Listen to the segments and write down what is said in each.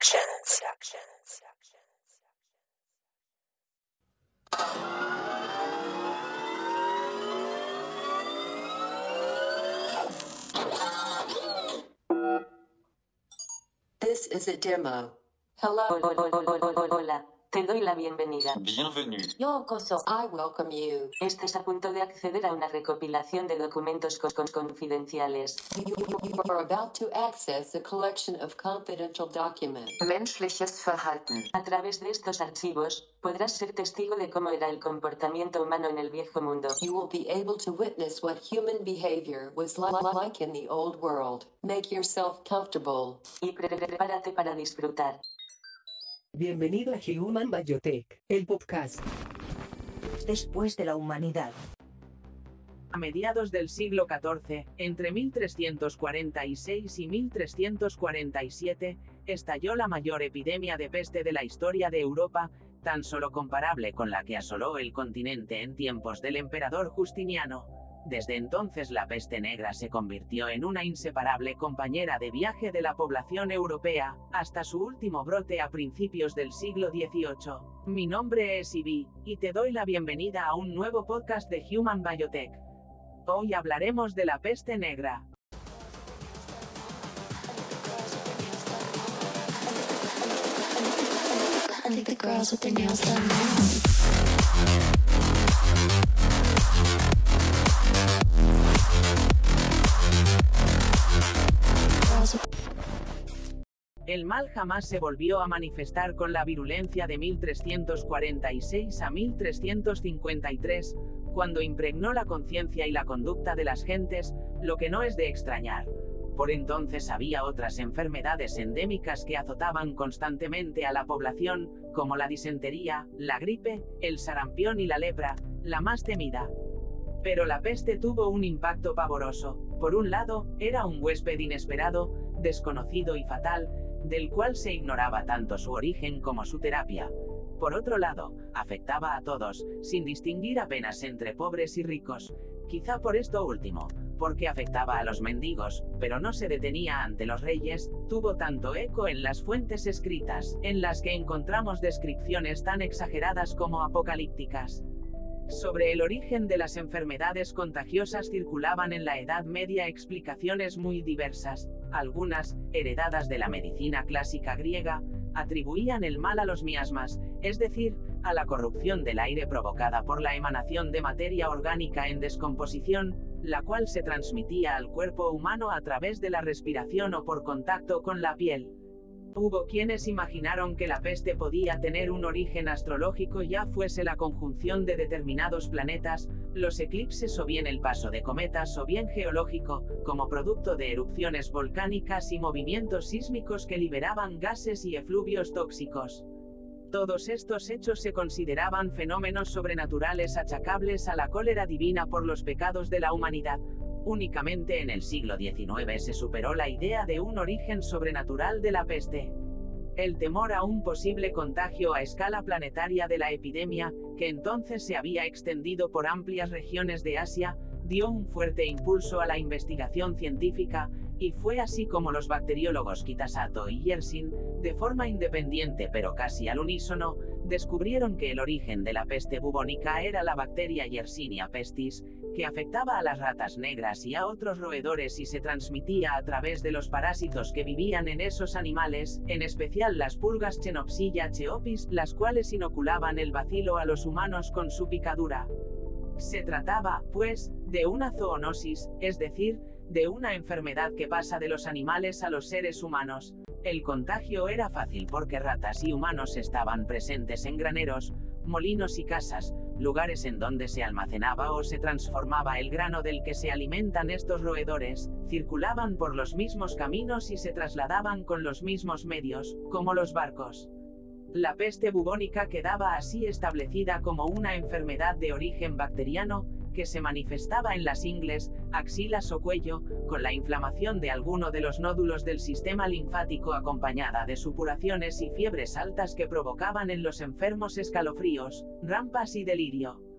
Productions. This is a demo. Hello. Hola, te doy la bienvenida. Bienvenue. Yokoso. I welcome you. Estás a punto de acceder a una recopilación de documentos con- con- confidenciales. You, you- you are about to access a collection of confidential documents. Menschliches Verhalten. A través de estos archivos, podrás ser testigo de cómo era el comportamiento humano en el viejo mundo. You will be able to witness what human behavior was li- li- like in the old world. Make yourself comfortable. Y pre- prepárate para disfrutar. Bienvenido a Human Biotech, el podcast. después de la humanidad. A mediados del siglo XIV, entre 1346 y 1347, estalló la mayor epidemia de peste de la historia de Europa, tan solo comparable con la que asoló el continente en tiempos del emperador Justiniano. Desde entonces la peste negra se convirtió en una inseparable compañera de viaje de la población europea, hasta su último brote a principios del siglo XVIII. Mi nombre es Ibi, y te doy la bienvenida a un nuevo podcast de Human Biotech. Hoy hablaremos de la peste negra. Mal jamás se volvió a manifestar con la virulencia de 1346 a 1353, cuando impregnó la conciencia y la conducta de las gentes, lo que no es de extrañar. Por entonces había otras enfermedades endémicas que azotaban constantemente a la población, como la disentería, la gripe, el sarampión y la lepra, la más temida. Pero la peste tuvo un impacto pavoroso. Por un lado, era un huésped inesperado, desconocido y fatal, del cual se ignoraba tanto su origen como su terapia. Por otro lado, afectaba a todos, sin distinguir apenas entre pobres y ricos. Quizá por esto último, porque afectaba a los mendigos, pero no se detenía ante los reyes, tuvo tanto eco en las fuentes escritas, en las que encontramos descripciones tan exageradas como apocalípticas. Sobre el origen de las enfermedades contagiosas circulaban en la Edad Media explicaciones muy diversas. Algunas, heredadas de la medicina clásica griega, atribuían el mal a los miasmas, es decir, a la corrupción del aire provocada por la emanación de materia orgánica en descomposición, la cual se transmitía al cuerpo humano a través de la respiración o por contacto con la piel. Hubo quienes imaginaron que la peste podía tener un origen astrológico ya fuese la conjunción de determinados planetas, los eclipses o bien el paso de cometas o bien geológico, como producto de erupciones volcánicas y movimientos sísmicos que liberaban gases y efluvios tóxicos. Todos estos hechos se consideraban fenómenos sobrenaturales achacables a la cólera divina por los pecados de la humanidad. Únicamente en el siglo XIX se superó la idea de un origen sobrenatural de la peste. El temor a un posible contagio a escala planetaria de la epidemia, que entonces se había extendido por amplias regiones de Asia, dio un fuerte impulso a la investigación científica, y fue así como los bacteriólogos Kitasato y Yersin, de forma independiente pero casi al unísono, descubrieron que el origen de la peste bubónica era la bacteria Yersinia pestis, que afectaba a las ratas negras y a otros roedores y se transmitía a través de los parásitos que vivían en esos animales, en especial las pulgas Chenopsilla cheopis, las cuales inoculaban el bacilo a los humanos con su picadura. Se trataba, pues, de una zoonosis, es decir, de una enfermedad que pasa de los animales a los seres humanos. El contagio era fácil porque ratas y humanos estaban presentes en graneros, molinos y casas, lugares en donde se almacenaba o se transformaba el grano del que se alimentan estos roedores, circulaban por los mismos caminos y se trasladaban con los mismos medios, como los barcos. La peste bubónica quedaba así establecida como una enfermedad de origen bacteriano, que se manifestaba en las ingles, axilas o cuello, con la inflamación de alguno de los nódulos del sistema linfático acompañada de supuraciones y fiebres altas que provocaban en los enfermos escalofríos, rampas y delirio.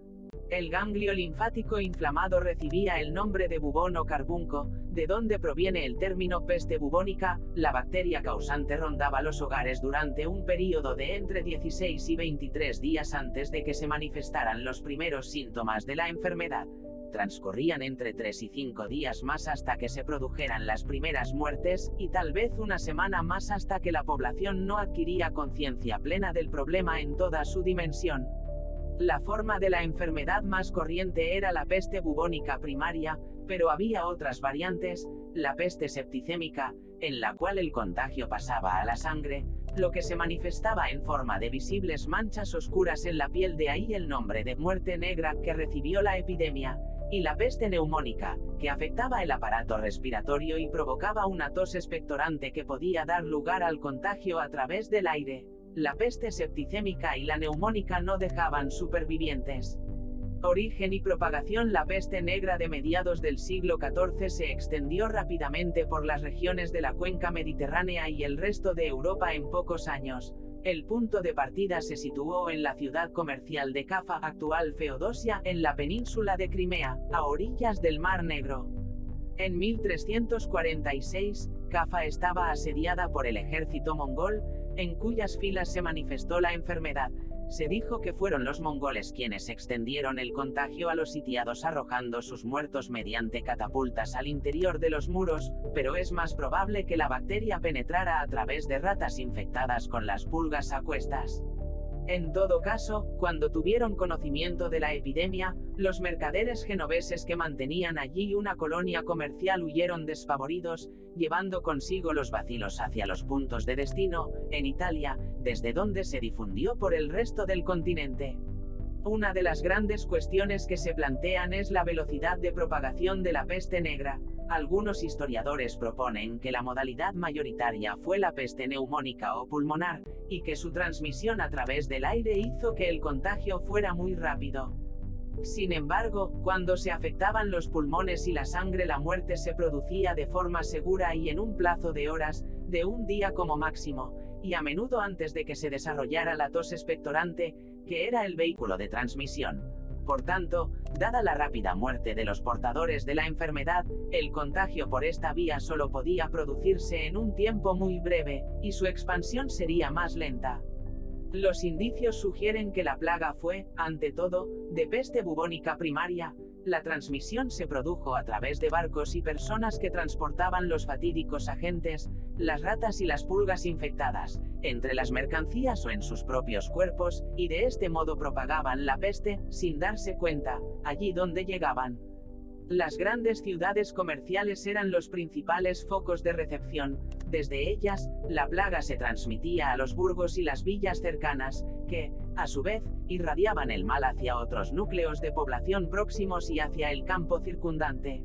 El ganglio linfático inflamado recibía el nombre de bubón o carbunco, de donde proviene el término peste bubónica, la bacteria causante rondaba los hogares durante un período de entre 16 y 23 días antes de que se manifestaran los primeros síntomas de la enfermedad. Transcurrían entre 3 y 5 días más hasta que se produjeran las primeras muertes, y tal vez una semana más hasta que la población no adquiría conciencia plena del problema en toda su dimensión. La forma de la enfermedad más corriente era la peste bubónica primaria, pero había otras variantes, la peste septicémica, en la cual el contagio pasaba a la sangre, lo que se manifestaba en forma de visibles manchas oscuras en la piel de ahí el nombre de muerte negra que recibió la epidemia, y la peste neumónica, que afectaba el aparato respiratorio y provocaba una tos expectorante que podía dar lugar al contagio a través del aire. La peste septicémica y la neumónica no dejaban supervivientes. Origen y propagación La peste negra de mediados del siglo XIV se extendió rápidamente por las regiones de la cuenca mediterránea y el resto de Europa en pocos años. El punto de partida se situó en la ciudad comercial de Cafa, actual Feodosia, en la península de Crimea, a orillas del Mar Negro. En 1346, Cafa estaba asediada por el ejército mongol, en cuyas filas se manifestó la enfermedad. Se dijo que fueron los mongoles quienes extendieron el contagio a los sitiados arrojando sus muertos mediante catapultas al interior de los muros, pero es más probable que la bacteria penetrara a través de ratas infectadas con las pulgas a cuestas. En todo caso, cuando tuvieron conocimiento de la epidemia, los mercaderes genoveses que mantenían allí una colonia comercial huyeron despavoridos, llevando consigo los vacilos hacia los puntos de destino, en Italia, desde donde se difundió por el resto del continente. Una de las grandes cuestiones que se plantean es la velocidad de propagación de la peste negra. Algunos historiadores proponen que la modalidad mayoritaria fue la peste neumónica o pulmonar, y que su transmisión a través del aire hizo que el contagio fuera muy rápido. Sin embargo, cuando se afectaban los pulmones y la sangre la muerte se producía de forma segura y en un plazo de horas, de un día como máximo, y a menudo antes de que se desarrollara la tos expectorante, que era el vehículo de transmisión. Por tanto, dada la rápida muerte de los portadores de la enfermedad, el contagio por esta vía solo podía producirse en un tiempo muy breve, y su expansión sería más lenta. Los indicios sugieren que la plaga fue, ante todo, de peste bubónica primaria, la transmisión se produjo a través de barcos y personas que transportaban los fatídicos agentes, las ratas y las pulgas infectadas, entre las mercancías o en sus propios cuerpos, y de este modo propagaban la peste, sin darse cuenta, allí donde llegaban. Las grandes ciudades comerciales eran los principales focos de recepción, desde ellas, la plaga se transmitía a los burgos y las villas cercanas, que, a su vez, irradiaban el mal hacia otros núcleos de población próximos y hacia el campo circundante.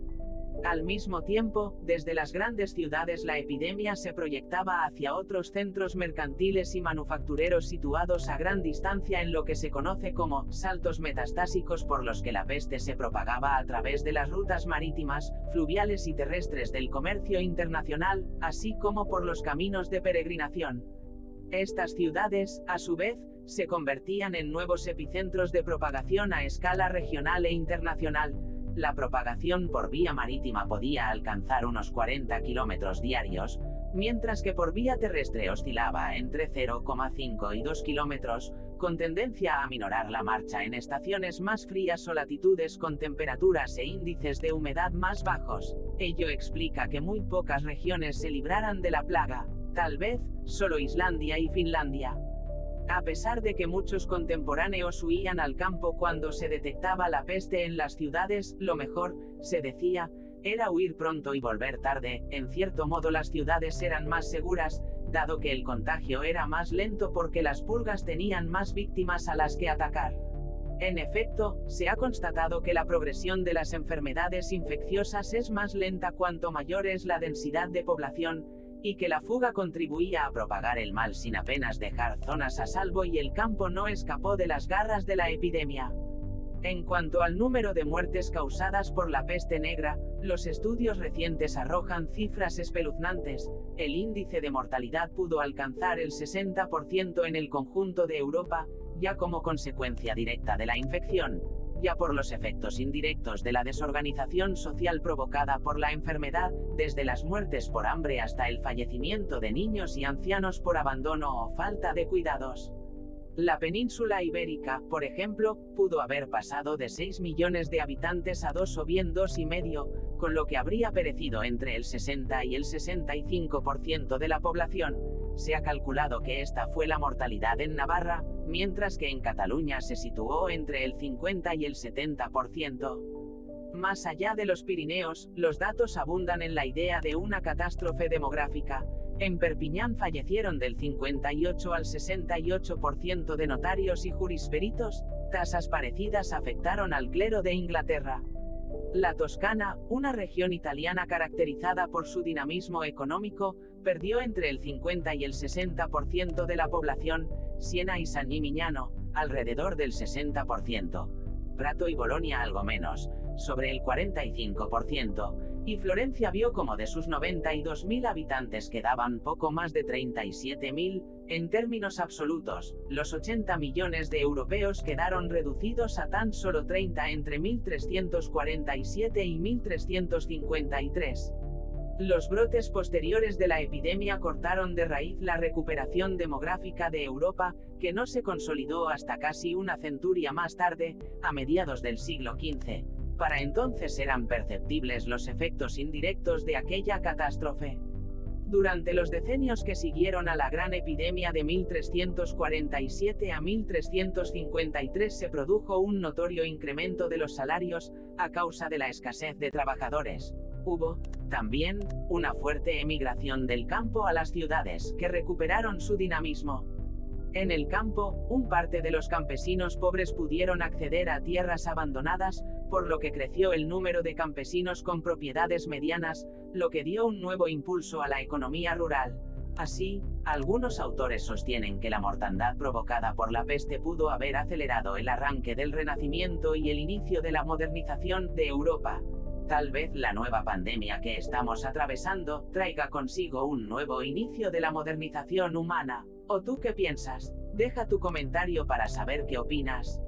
Al mismo tiempo, desde las grandes ciudades la epidemia se proyectaba hacia otros centros mercantiles y manufactureros situados a gran distancia en lo que se conoce como saltos metastásicos por los que la peste se propagaba a través de las rutas marítimas, fluviales y terrestres del comercio internacional, así como por los caminos de peregrinación. Estas ciudades, a su vez, se convertían en nuevos epicentros de propagación a escala regional e internacional, la propagación por vía marítima podía alcanzar unos 40 kilómetros diarios, mientras que por vía terrestre oscilaba entre 0,5 y 2 kilómetros, con tendencia a minorar la marcha en estaciones más frías o latitudes con temperaturas e índices de humedad más bajos. Ello explica que muy pocas regiones se libraran de la plaga, tal vez, solo Islandia y Finlandia. A pesar de que muchos contemporáneos huían al campo cuando se detectaba la peste en las ciudades, lo mejor, se decía, era huir pronto y volver tarde, en cierto modo las ciudades eran más seguras, dado que el contagio era más lento porque las pulgas tenían más víctimas a las que atacar. En efecto, se ha constatado que la progresión de las enfermedades infecciosas es más lenta cuanto mayor es la densidad de población, y que la fuga contribuía a propagar el mal sin apenas dejar zonas a salvo y el campo no escapó de las garras de la epidemia. En cuanto al número de muertes causadas por la peste negra, los estudios recientes arrojan cifras espeluznantes. El índice de mortalidad pudo alcanzar el 60% en el conjunto de Europa, ya como consecuencia directa de la infección. Ya por los efectos indirectos de la desorganización social provocada por la enfermedad, desde las muertes por hambre hasta el fallecimiento de niños y ancianos por abandono o falta de cuidados. La península ibérica, por ejemplo, pudo haber pasado de 6 millones de habitantes a 2 o bien 2,5, con lo que habría perecido entre el 60 y el 65% de la población. Se ha calculado que esta fue la mortalidad en Navarra, mientras que en Cataluña se situó entre el 50 y el 70%. Más allá de los Pirineos, los datos abundan en la idea de una catástrofe demográfica, en Perpiñán fallecieron del 58 al 68% de notarios y jurisperitos, tasas parecidas afectaron al clero de Inglaterra. La Toscana, una región italiana caracterizada por su dinamismo económico, perdió entre el 50 y el 60% de la población, Siena y San Gimignano, alrededor del 60%. Prato y Bolonia algo menos, sobre el 45%, y Florencia vio como de sus 92.000 habitantes quedaban poco más de 37.000, en términos absolutos, los 80 millones de europeos quedaron reducidos a tan solo 30 entre 1347 y 1353. Los brotes posteriores de la epidemia cortaron de raíz la recuperación demográfica de Europa, que no se consolidó hasta casi una centuria más tarde, a mediados del siglo XV. Para entonces eran perceptibles los efectos indirectos de aquella catástrofe. Durante los decenios que siguieron a la gran epidemia de 1347 a 1353 se produjo un notorio incremento de los salarios, a causa de la escasez de trabajadores. Hubo, también, una fuerte emigración del campo a las ciudades, que recuperaron su dinamismo. En el campo, un parte de los campesinos pobres pudieron acceder a tierras abandonadas, por lo que creció el número de campesinos con propiedades medianas, lo que dio un nuevo impulso a la economía rural. Así, algunos autores sostienen que la mortandad provocada por la peste pudo haber acelerado el arranque del Renacimiento y el inicio de la modernización de Europa. Tal vez la nueva pandemia que estamos atravesando traiga consigo un nuevo inicio de la modernización humana. ¿O tú qué piensas? Deja tu comentario para saber qué opinas.